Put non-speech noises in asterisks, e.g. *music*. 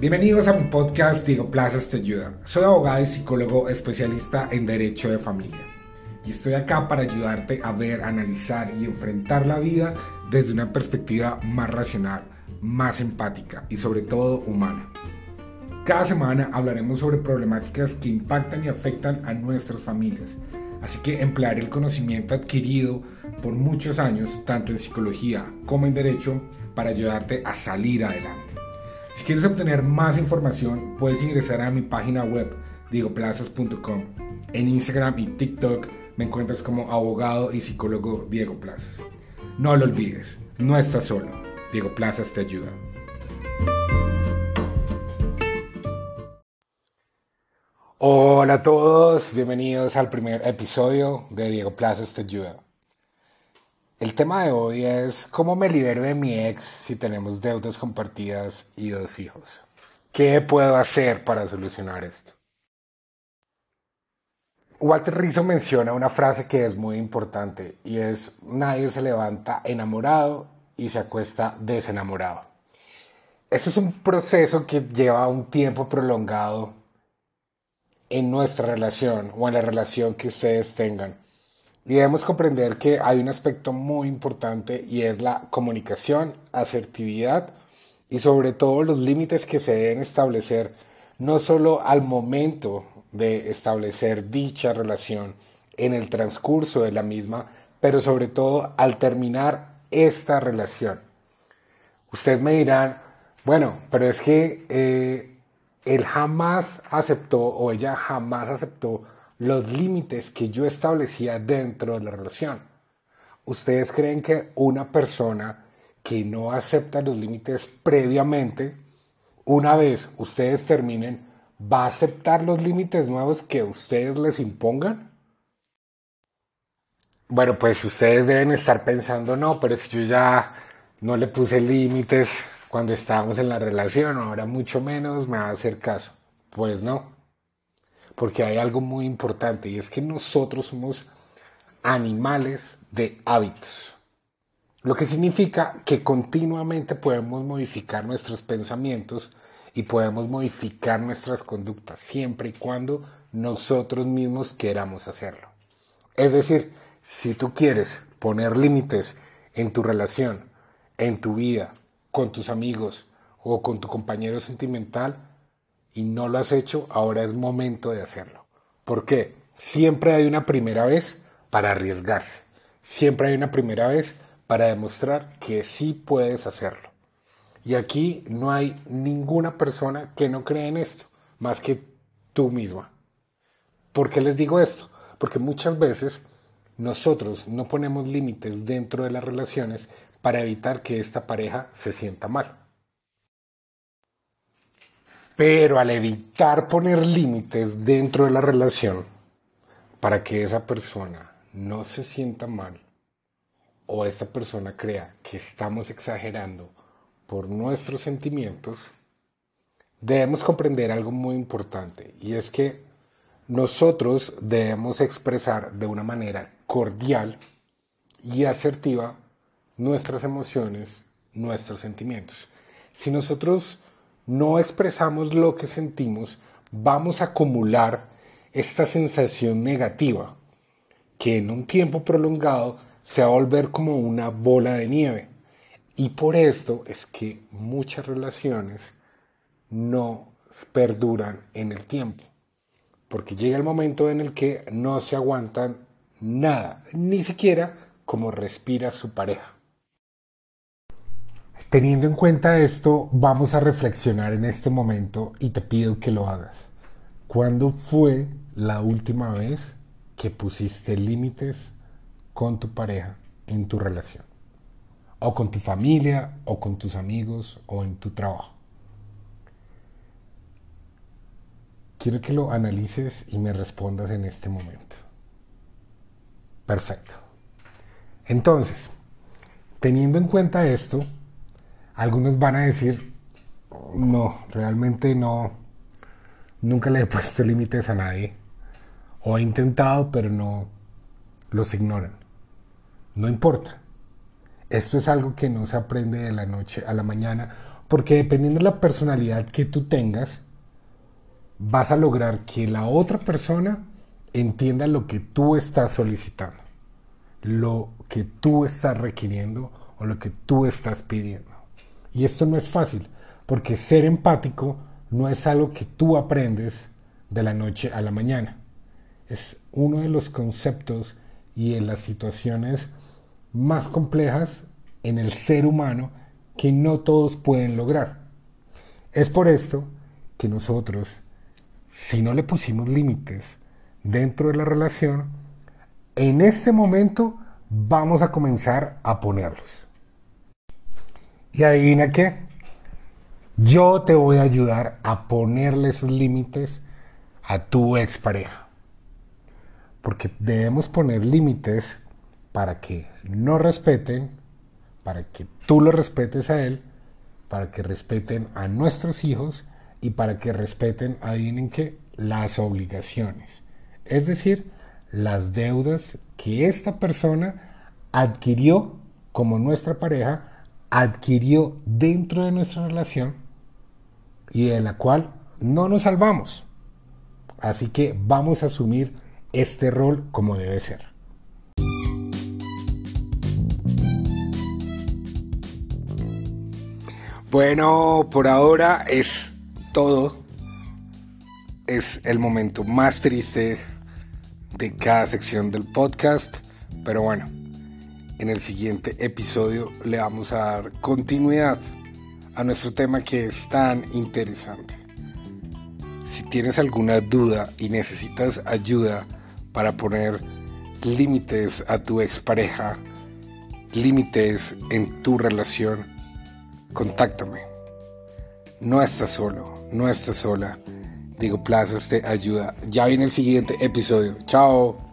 Bienvenidos a mi podcast Diego Plazas te ayuda. Soy abogado y psicólogo especialista en derecho de familia. Y estoy acá para ayudarte a ver, analizar y enfrentar la vida desde una perspectiva más racional, más empática y sobre todo humana. Cada semana hablaremos sobre problemáticas que impactan y afectan a nuestras familias. Así que emplearé el conocimiento adquirido por muchos años, tanto en psicología como en derecho, para ayudarte a salir adelante. Si quieres obtener más información, puedes ingresar a mi página web, diegoplazas.com. En Instagram y TikTok me encuentras como abogado y psicólogo Diego Plazas. No lo olvides, no estás solo. Diego Plazas te ayuda. Hola a todos, bienvenidos al primer episodio de Diego Plazas te ayuda. El tema de hoy es cómo me libero de mi ex si tenemos deudas compartidas y dos hijos. ¿Qué puedo hacer para solucionar esto? Walter Rizzo menciona una frase que es muy importante y es nadie se levanta enamorado y se acuesta desenamorado. Este es un proceso que lleva un tiempo prolongado en nuestra relación o en la relación que ustedes tengan y debemos comprender que hay un aspecto muy importante y es la comunicación, asertividad y sobre todo los límites que se deben establecer no solo al momento de establecer dicha relación en el transcurso de la misma, pero sobre todo al terminar esta relación. Ustedes me dirán, bueno, pero es que eh, él jamás aceptó o ella jamás aceptó los límites que yo establecía dentro de la relación. ¿Ustedes creen que una persona que no acepta los límites previamente, una vez ustedes terminen, va a aceptar los límites nuevos que ustedes les impongan? Bueno, pues ustedes deben estar pensando, no, pero si yo ya no le puse límites cuando estábamos en la relación, ahora mucho menos me va a hacer caso. Pues no porque hay algo muy importante y es que nosotros somos animales de hábitos. Lo que significa que continuamente podemos modificar nuestros pensamientos y podemos modificar nuestras conductas siempre y cuando nosotros mismos queramos hacerlo. Es decir, si tú quieres poner límites en tu relación, en tu vida, con tus amigos o con tu compañero sentimental, y no lo has hecho, ahora es momento de hacerlo. ¿Por qué? Siempre hay una primera vez para arriesgarse. Siempre hay una primera vez para demostrar que sí puedes hacerlo. Y aquí no hay ninguna persona que no cree en esto, más que tú misma. ¿Por qué les digo esto? Porque muchas veces nosotros no ponemos límites dentro de las relaciones para evitar que esta pareja se sienta mal. Pero al evitar poner límites dentro de la relación para que esa persona no se sienta mal o esa persona crea que estamos exagerando por nuestros sentimientos, debemos comprender algo muy importante y es que nosotros debemos expresar de una manera cordial y asertiva nuestras emociones, nuestros sentimientos. Si nosotros no expresamos lo que sentimos, vamos a acumular esta sensación negativa que en un tiempo prolongado se va a volver como una bola de nieve. Y por esto es que muchas relaciones no perduran en el tiempo. Porque llega el momento en el que no se aguantan nada, ni siquiera como respira su pareja. Teniendo en cuenta esto, vamos a reflexionar en este momento y te pido que lo hagas. ¿Cuándo fue la última vez que pusiste límites con tu pareja en tu relación? O con tu familia, o con tus amigos, o en tu trabajo. Quiero que lo analices y me respondas en este momento. Perfecto. Entonces, teniendo en cuenta esto, algunos van a decir, no, realmente no, nunca le he *laughs* puesto límites a nadie. O he intentado, pero no, los ignoran. No importa. Esto es algo que no se aprende de la noche a la mañana Porque dependiendo de la personalidad que tú tengas, vas a lograr que la otra persona entienda lo que tú estás solicitando, lo que tú estás requiriendo o lo que tú estás pidiendo. Y esto no es fácil, porque ser empático no es algo que tú aprendes de la noche a la mañana. Es uno de los conceptos y de las situaciones más complejas en el ser humano que no todos pueden lograr. Es por esto que nosotros, si no le pusimos límites dentro de la relación, en este momento vamos a comenzar a ponerlos. Y adivina qué, yo te voy a ayudar a ponerle esos límites a tu expareja. Porque debemos poner límites para que no respeten, para que tú lo respetes a él, para que respeten a nuestros hijos y para que respeten, adivinen qué, las obligaciones. Es decir, las deudas que esta persona adquirió como nuestra pareja, adquirió dentro de nuestra relación y de la cual no nos salvamos. Así que vamos a asumir este rol como debe ser. Bueno, por ahora es todo. Es el momento más triste de cada sección del podcast. Pero bueno, en el siguiente episodio le vamos a dar continuidad a nuestro tema que es tan interesante. Si tienes alguna duda y necesitas ayuda para poner límites a tu expareja, límites en tu relación, contáctame. No estás solo, no estás sola. Digo Plazas te ayuda. Ya viene el siguiente episodio. Chao.